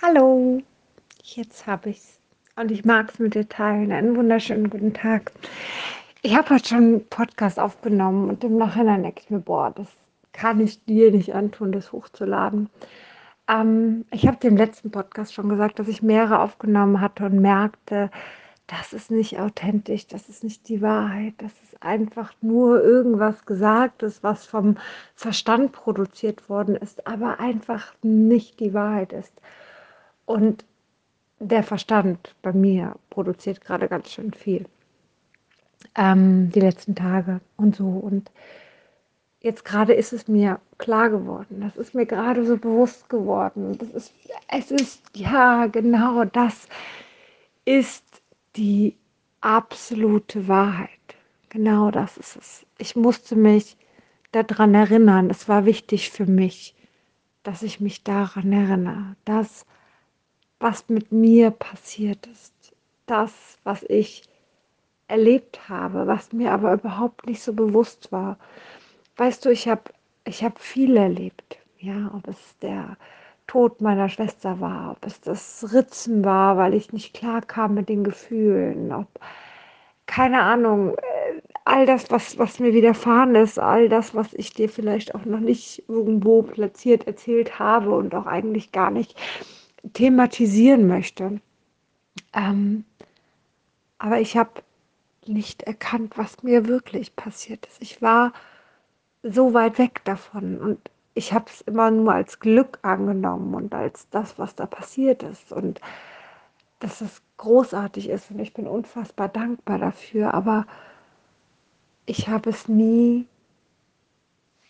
Hallo, jetzt habe ich's und ich mag es mit dir teilen. Einen wunderschönen guten Tag. Ich habe heute schon einen Podcast aufgenommen und im Nachhinein denke ich mir, boah, das kann ich dir nicht antun, das hochzuladen. Ähm, ich habe dem letzten Podcast schon gesagt, dass ich mehrere aufgenommen hatte und merkte, das ist nicht authentisch, das ist nicht die Wahrheit, das ist einfach nur irgendwas Gesagtes, was vom Verstand produziert worden ist, aber einfach nicht die Wahrheit ist. Und der Verstand bei mir produziert gerade ganz schön viel. Ähm, die letzten Tage und so. Und jetzt gerade ist es mir klar geworden. Das ist mir gerade so bewusst geworden. Das ist, es ist, ja, genau das ist die absolute Wahrheit. Genau das ist es. Ich musste mich daran erinnern. Es war wichtig für mich, dass ich mich daran erinnere, dass was mit mir passiert ist, das, was ich erlebt habe, was mir aber überhaupt nicht so bewusst war. Weißt du, ich habe ich hab viel erlebt, ja, ob es der Tod meiner Schwester war, ob es das Ritzen war, weil ich nicht klar kam mit den Gefühlen, ob keine Ahnung, äh, all das, was, was mir widerfahren ist, all das, was ich dir vielleicht auch noch nicht irgendwo platziert erzählt habe und auch eigentlich gar nicht thematisieren möchte. Ähm, aber ich habe nicht erkannt, was mir wirklich passiert ist. Ich war so weit weg davon und ich habe es immer nur als Glück angenommen und als das, was da passiert ist und dass es großartig ist und ich bin unfassbar dankbar dafür, aber ich habe es nie,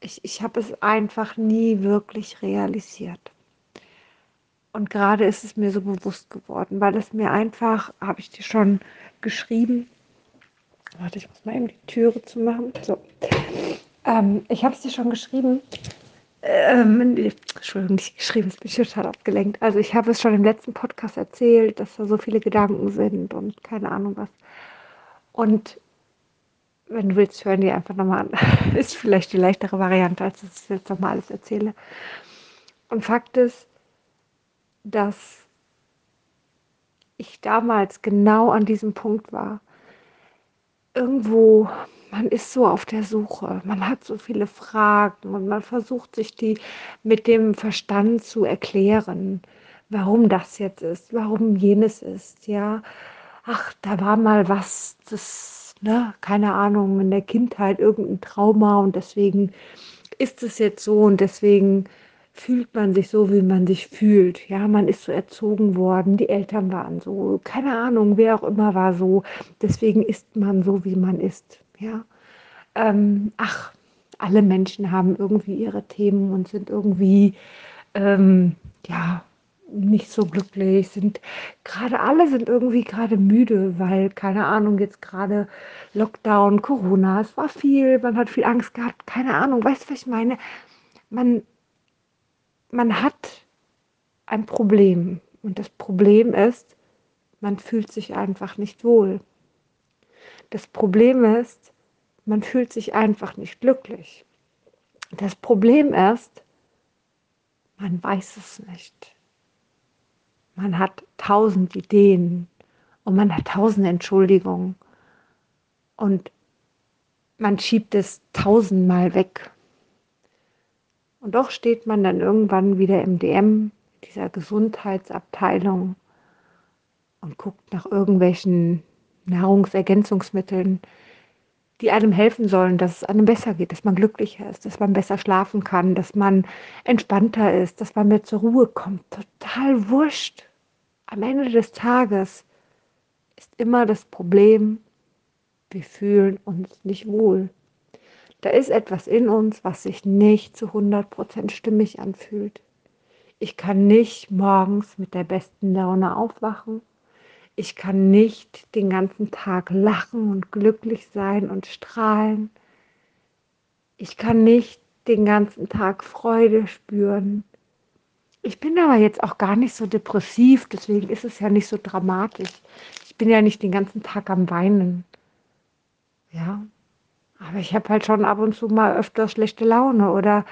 ich, ich habe es einfach nie wirklich realisiert. Und gerade ist es mir so bewusst geworden, weil es mir einfach, habe ich dir schon geschrieben, warte, ich muss mal eben die Türe zu machen. So. Ähm, ich habe es dir schon geschrieben. Ähm, Entschuldigung, nicht geschrieben, es bin total abgelenkt. Also ich habe es schon im letzten Podcast erzählt, dass da so viele Gedanken sind und keine Ahnung was. Und wenn du willst, hören die einfach nochmal an. ist vielleicht die leichtere Variante, als ich es jetzt nochmal alles erzähle. Und Fakt ist, dass ich damals genau an diesem Punkt war. Irgendwo, man ist so auf der Suche, man hat so viele Fragen und man versucht sich die mit dem Verstand zu erklären, warum das jetzt ist, warum jenes ist, ja. Ach, da war mal was, das, ne, keine Ahnung, in der Kindheit irgendein Trauma und deswegen ist es jetzt so und deswegen fühlt man sich so, wie man sich fühlt. Ja, man ist so erzogen worden, die Eltern waren so, keine Ahnung, wer auch immer war so. Deswegen ist man so, wie man ist. Ja, ähm, ach, alle Menschen haben irgendwie ihre Themen und sind irgendwie, ähm, ja, nicht so glücklich, sind gerade alle sind irgendwie gerade müde, weil, keine Ahnung, jetzt gerade Lockdown, Corona, es war viel, man hat viel Angst gehabt, keine Ahnung, weißt du, was ich meine? Man, man hat ein Problem. Und das Problem ist, man fühlt sich einfach nicht wohl. Das Problem ist, man fühlt sich einfach nicht glücklich. Das Problem ist, man weiß es nicht. Man hat tausend Ideen und man hat tausend Entschuldigungen und man schiebt es tausendmal weg. Und doch steht man dann irgendwann wieder im DM, dieser Gesundheitsabteilung, und guckt nach irgendwelchen Nahrungsergänzungsmitteln, die einem helfen sollen, dass es einem besser geht, dass man glücklicher ist, dass man besser schlafen kann, dass man entspannter ist, dass man mehr zur Ruhe kommt. Total wurscht. Am Ende des Tages ist immer das Problem, wir fühlen uns nicht wohl. Da ist etwas in uns, was sich nicht zu 100% stimmig anfühlt. Ich kann nicht morgens mit der besten Laune aufwachen. Ich kann nicht den ganzen Tag lachen und glücklich sein und strahlen. Ich kann nicht den ganzen Tag Freude spüren. Ich bin aber jetzt auch gar nicht so depressiv, deswegen ist es ja nicht so dramatisch. Ich bin ja nicht den ganzen Tag am Weinen. Ja, aber ich habe halt schon ab und zu mal öfter schlechte Laune oder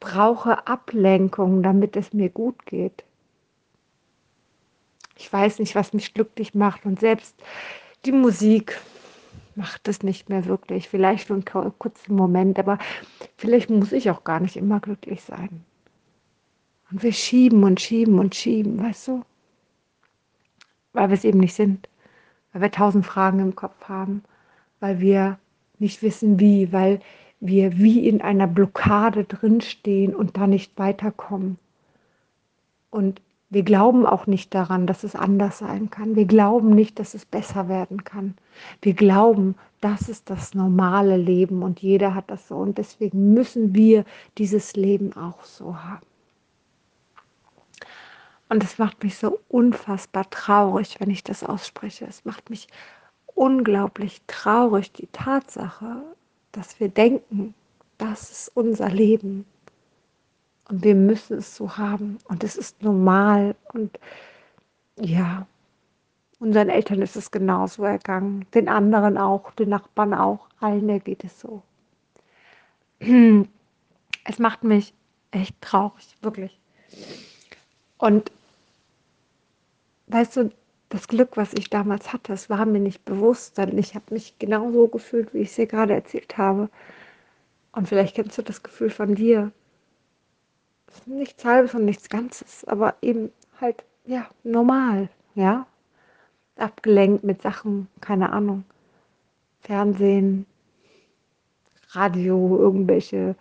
brauche Ablenkung, damit es mir gut geht. Ich weiß nicht, was mich glücklich macht und selbst die Musik macht es nicht mehr wirklich. Vielleicht für einen kurzen Moment, aber vielleicht muss ich auch gar nicht immer glücklich sein. Und wir schieben und schieben und schieben, weißt du? Weil wir es eben nicht sind. Weil wir tausend Fragen im Kopf haben. Weil wir nicht wissen wie. Weil wir wie in einer Blockade drinstehen und da nicht weiterkommen. Und wir glauben auch nicht daran, dass es anders sein kann. Wir glauben nicht, dass es besser werden kann. Wir glauben, das ist das normale Leben und jeder hat das so. Und deswegen müssen wir dieses Leben auch so haben. Und es macht mich so unfassbar traurig, wenn ich das ausspreche. Es macht mich unglaublich traurig, die Tatsache, dass wir denken, das ist unser Leben. Und wir müssen es so haben. Und es ist normal. Und ja, unseren Eltern ist es genauso ergangen. Den anderen auch, den Nachbarn auch. Allen geht es so. Es macht mich echt traurig, wirklich. Und weißt du, das Glück, was ich damals hatte, es war mir nicht bewusst, denn ich habe mich genauso gefühlt, wie ich es dir gerade erzählt habe. Und vielleicht kennst du das Gefühl von dir, nichts Halbes und nichts Ganzes, aber eben halt, ja, normal, ja. Abgelenkt mit Sachen, keine Ahnung. Fernsehen, Radio, irgendwelche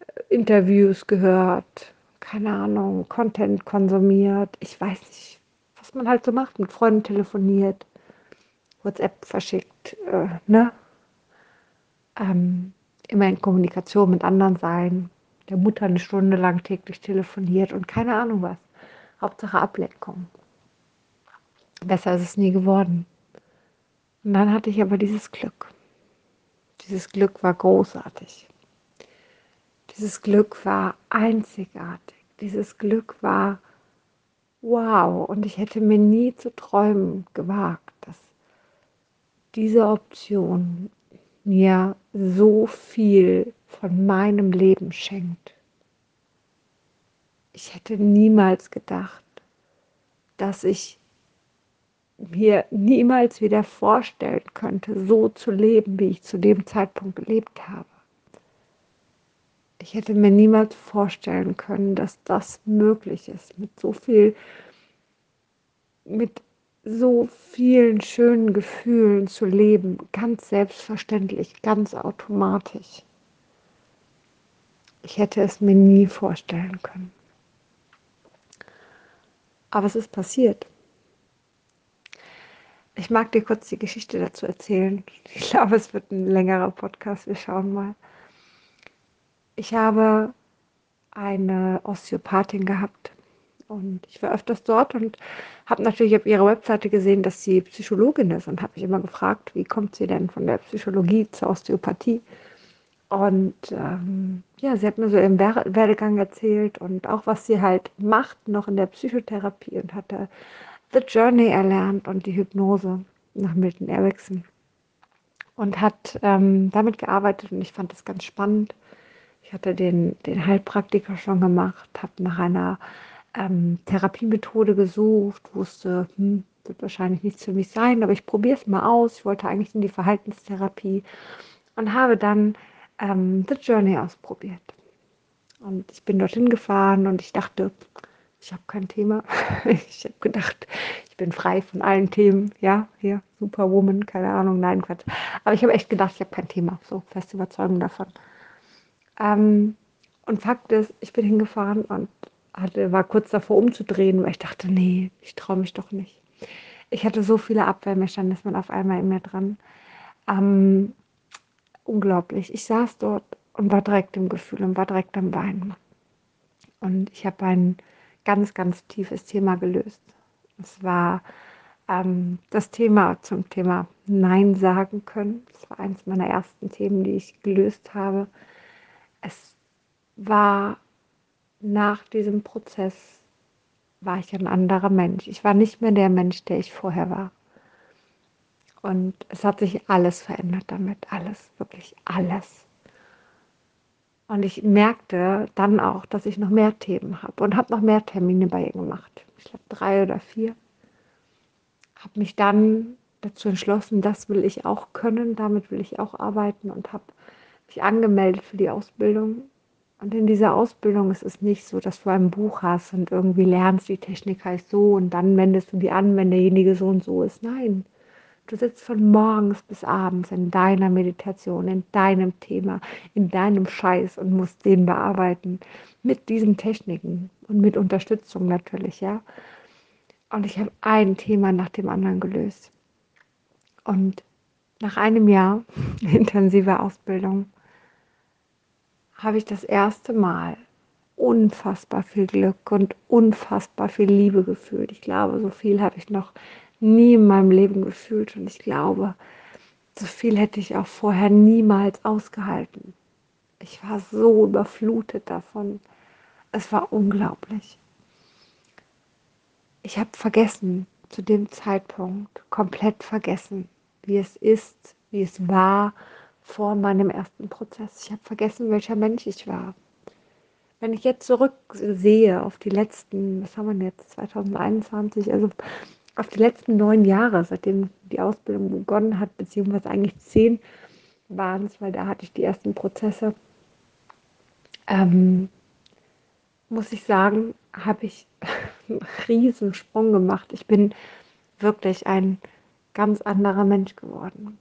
äh, Interviews gehört, keine Ahnung, Content konsumiert. Ich weiß nicht, man halt so macht, mit Freunden telefoniert, WhatsApp verschickt, äh, ne? Ähm, immer in Kommunikation mit anderen sein, der Mutter eine Stunde lang täglich telefoniert und keine Ahnung was. Hauptsache Ablenkung. Besser ist es nie geworden. Und dann hatte ich aber dieses Glück. Dieses Glück war großartig. Dieses Glück war einzigartig. Dieses Glück war wow. Und ich hätte mir nie zu träumen gewagt, dass diese Option mir so viel von meinem Leben schenkt. Ich hätte niemals gedacht, dass ich mir niemals wieder vorstellen könnte, so zu leben, wie ich zu dem Zeitpunkt gelebt habe. Ich hätte mir niemals vorstellen können, dass das möglich ist, mit so viel, mit so vielen schönen Gefühlen zu leben, ganz selbstverständlich, ganz automatisch. Ich hätte es mir nie vorstellen können. Aber es ist passiert. Ich mag dir kurz die Geschichte dazu erzählen. Ich glaube, es wird ein längerer Podcast. Wir schauen mal. Ich habe eine Osteopathin gehabt und ich war öfters dort und habe natürlich auf ihrer Webseite gesehen, dass sie Psychologin ist und habe mich immer gefragt, wie kommt sie denn von der Psychologie zur Osteopathie? Und ähm, ja, sie hat mir so ihren Werdegang erzählt und auch was sie halt macht noch in der Psychotherapie und hatte The Journey erlernt und die Hypnose nach Milton Erickson und hat ähm, damit gearbeitet und ich fand das ganz spannend. Hatte den, den Heilpraktiker schon gemacht, habe nach einer ähm, Therapiemethode gesucht, wusste, hm, wird wahrscheinlich nichts für mich sein, aber ich probiere es mal aus. Ich wollte eigentlich in die Verhaltenstherapie und habe dann ähm, The Journey ausprobiert. Und ich bin dorthin gefahren und ich dachte, ich habe kein Thema. ich habe gedacht, ich bin frei von allen Themen. Ja, hier, Superwoman, keine Ahnung, nein, Quatsch. Aber ich habe echt gedacht, ich habe kein Thema. So feste Überzeugung davon. Ähm, und Fakt ist, ich bin hingefahren und hatte, war kurz davor umzudrehen, weil ich dachte, nee, ich traue mich doch nicht. Ich hatte so viele Abwehrmechanismen auf einmal in mir dran. Ähm, unglaublich. Ich saß dort und war direkt im Gefühl und war direkt am Weinen. Und ich habe ein ganz, ganz tiefes Thema gelöst. Es war ähm, das Thema zum Thema Nein sagen können. Das war eines meiner ersten Themen, die ich gelöst habe. Es war nach diesem Prozess war ich ein anderer Mensch. Ich war nicht mehr der Mensch, der ich vorher war. Und es hat sich alles verändert damit, alles, wirklich alles. Und ich merkte dann auch, dass ich noch mehr Themen habe und habe noch mehr Termine bei ihr gemacht. Ich glaube drei oder vier. habe mich dann dazu entschlossen, das will ich auch können, damit will ich auch arbeiten und habe mich angemeldet für die Ausbildung. Und in dieser Ausbildung ist es nicht so, dass du ein Buch hast und irgendwie lernst, die Technik heißt so und dann wendest du die an, wenn derjenige so und so ist. Nein, du sitzt von morgens bis abends in deiner Meditation, in deinem Thema, in deinem Scheiß und musst den bearbeiten mit diesen Techniken und mit Unterstützung natürlich, ja. Und ich habe ein Thema nach dem anderen gelöst. Und nach einem Jahr intensiver Ausbildung habe ich das erste Mal unfassbar viel Glück und unfassbar viel Liebe gefühlt. Ich glaube, so viel habe ich noch nie in meinem Leben gefühlt und ich glaube, so viel hätte ich auch vorher niemals ausgehalten. Ich war so überflutet davon. Es war unglaublich. Ich habe vergessen, zu dem Zeitpunkt komplett vergessen, wie es ist, wie es war vor meinem ersten Prozess. Ich habe vergessen, welcher Mensch ich war. Wenn ich jetzt zurücksehe auf die letzten, was haben wir jetzt, 2021, also auf die letzten neun Jahre, seitdem die Ausbildung begonnen hat, beziehungsweise eigentlich zehn waren es, weil da hatte ich die ersten Prozesse, ähm, muss ich sagen, habe ich einen riesen Sprung gemacht. Ich bin wirklich ein ganz anderer Mensch geworden.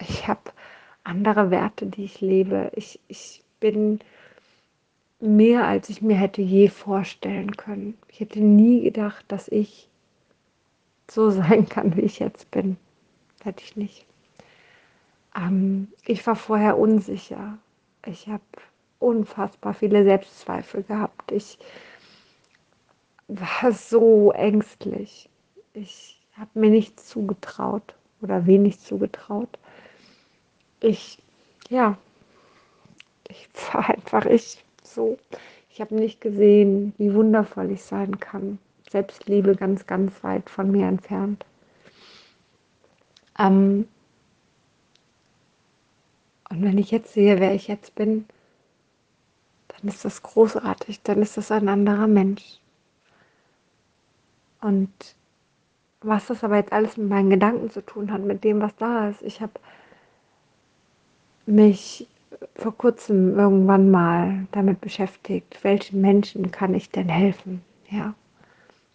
Ich habe andere Werte, die ich lebe. Ich, ich bin mehr, als ich mir hätte je vorstellen können. Ich hätte nie gedacht, dass ich so sein kann, wie ich jetzt bin. Hätte ich nicht. Ähm, ich war vorher unsicher. Ich habe unfassbar viele Selbstzweifel gehabt. Ich war so ängstlich. Ich habe mir nichts zugetraut oder wenig zugetraut ich, ja, ich war einfach ich so. Ich habe nicht gesehen, wie wundervoll ich sein kann. Selbstliebe ganz, ganz weit von mir entfernt. Ähm, und wenn ich jetzt sehe, wer ich jetzt bin, dann ist das großartig, dann ist das ein anderer Mensch. Und was das aber jetzt alles mit meinen Gedanken zu tun hat, mit dem, was da ist, ich habe mich vor kurzem irgendwann mal damit beschäftigt, welchen Menschen kann ich denn helfen? Ja,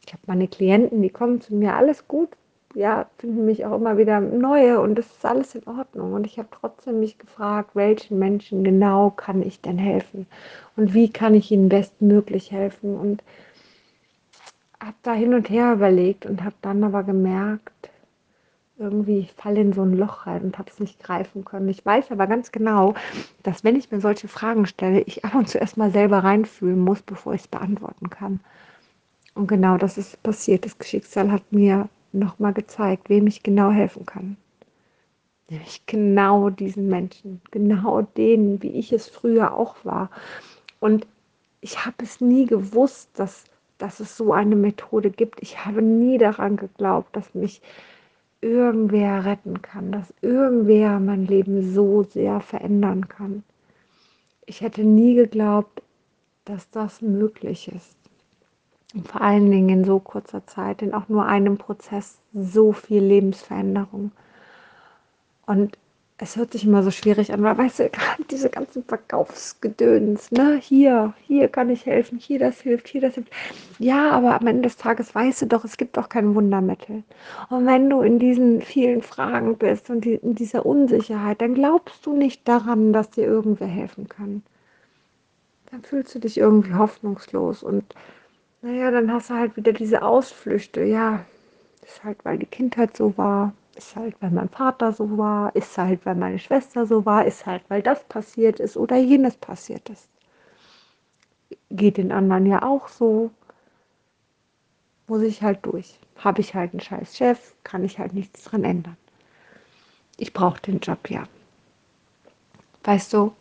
ich habe meine Klienten, die kommen zu mir, alles gut, ja, finden mich auch immer wieder neue und das ist alles in Ordnung. Und ich habe trotzdem mich gefragt, welchen Menschen genau kann ich denn helfen und wie kann ich ihnen bestmöglich helfen und habe da hin und her überlegt und habe dann aber gemerkt, irgendwie, ich falle in so ein Loch rein und habe es nicht greifen können. Ich weiß aber ganz genau, dass wenn ich mir solche Fragen stelle, ich ab und zu erstmal selber reinfühlen muss, bevor ich es beantworten kann. Und genau das ist passiert. Das Schicksal hat mir nochmal gezeigt, wem ich genau helfen kann. Nämlich genau diesen Menschen, genau denen, wie ich es früher auch war. Und ich habe es nie gewusst, dass, dass es so eine Methode gibt. Ich habe nie daran geglaubt, dass mich irgendwer retten kann, dass irgendwer mein Leben so sehr verändern kann. Ich hätte nie geglaubt, dass das möglich ist. Und vor allen Dingen in so kurzer Zeit, in auch nur einem Prozess so viel Lebensveränderung. Und es hört sich immer so schwierig an, weil weißt du, gerade diese ganzen Verkaufsgedöns, ne, hier, hier kann ich helfen, hier das hilft, hier das hilft. Ja, aber am Ende des Tages weißt du doch, es gibt doch kein Wundermittel. Und wenn du in diesen vielen Fragen bist und die, in dieser Unsicherheit, dann glaubst du nicht daran, dass dir irgendwer helfen kann. Dann fühlst du dich irgendwie hoffnungslos und naja, dann hast du halt wieder diese Ausflüchte. Ja, ist halt, weil die Kindheit so war ist halt, weil mein Vater so war, ist halt, weil meine Schwester so war, ist halt, weil das passiert ist oder jenes passiert ist. Geht den anderen ja auch so. Muss ich halt durch. Habe ich halt einen scheiß Chef, kann ich halt nichts dran ändern. Ich brauche den Job ja. Weißt du,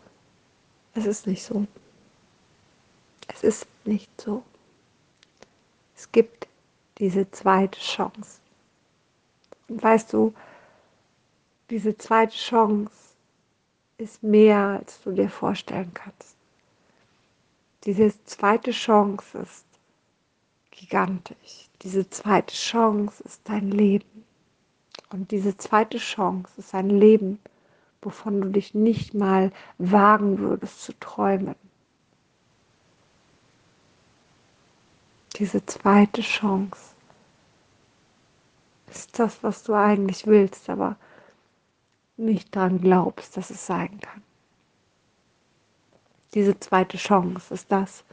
es ist nicht so. Es ist nicht so. Es gibt diese zweite Chance weißt du, diese zweite Chance ist mehr, als du dir vorstellen kannst. Diese zweite Chance ist gigantisch. Diese zweite Chance ist dein Leben. Und diese zweite Chance ist ein Leben, wovon du dich nicht mal wagen würdest zu träumen. Diese zweite Chance ist das, was du eigentlich willst, aber nicht daran glaubst, dass es sein kann. Diese zweite Chance ist das,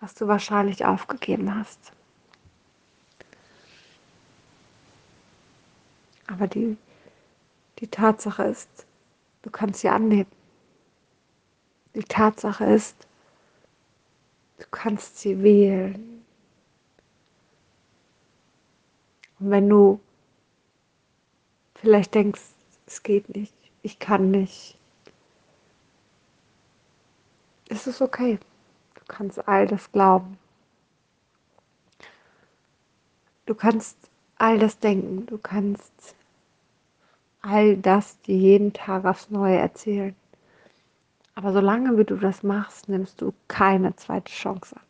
was du wahrscheinlich aufgegeben hast. Aber die, die Tatsache ist, du kannst sie annehmen. Die Tatsache ist, du kannst sie wählen. Und wenn du vielleicht denkst, es geht nicht, ich kann nicht, ist es okay. Du kannst all das glauben. Du kannst all das denken. Du kannst all das dir jeden Tag aufs Neue erzählen. Aber solange wie du das machst, nimmst du keine zweite Chance an.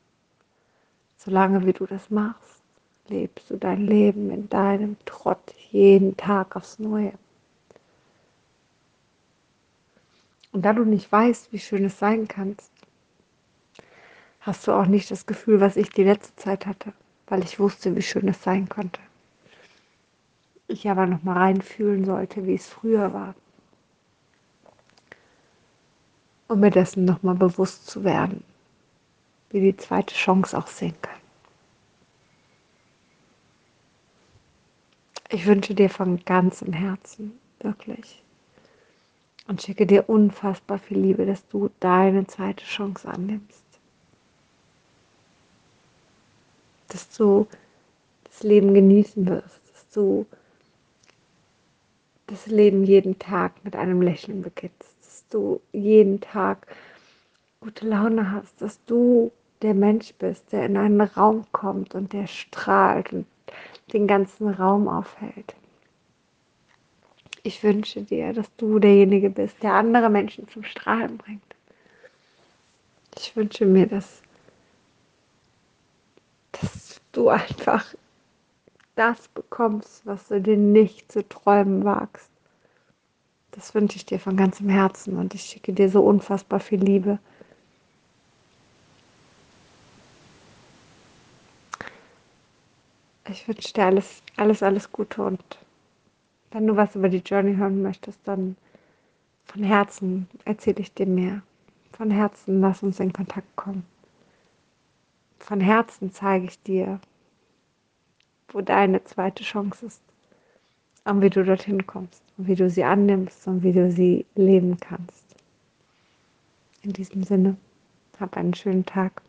Solange wie du das machst, lebst du dein Leben in deinem Trott jeden Tag aufs Neue. Und da du nicht weißt, wie schön es sein kannst, hast du auch nicht das Gefühl, was ich die letzte Zeit hatte, weil ich wusste, wie schön es sein konnte. Ich aber noch mal reinfühlen sollte, wie es früher war. Um mir dessen noch mal bewusst zu werden, wie die zweite Chance auch sehen kann. Ich wünsche dir von ganzem Herzen, wirklich, und schicke dir unfassbar viel Liebe, dass du deine zweite Chance annimmst. Dass du das Leben genießen wirst, dass du das Leben jeden Tag mit einem Lächeln beginnst, dass du jeden Tag gute Laune hast, dass du der Mensch bist, der in einen Raum kommt und der strahlt und den ganzen Raum aufhält. Ich wünsche dir, dass du derjenige bist, der andere Menschen zum Strahlen bringt. Ich wünsche mir, dass, dass du einfach das bekommst, was du dir nicht zu träumen wagst. Das wünsche ich dir von ganzem Herzen und ich schicke dir so unfassbar viel Liebe. Ich wünsche dir alles, alles, alles Gute und wenn du was über die Journey hören möchtest, dann von Herzen erzähle ich dir mehr. Von Herzen lass uns in Kontakt kommen. Von Herzen zeige ich dir, wo deine zweite Chance ist und wie du dorthin kommst und wie du sie annimmst und wie du sie leben kannst. In diesem Sinne, hab einen schönen Tag.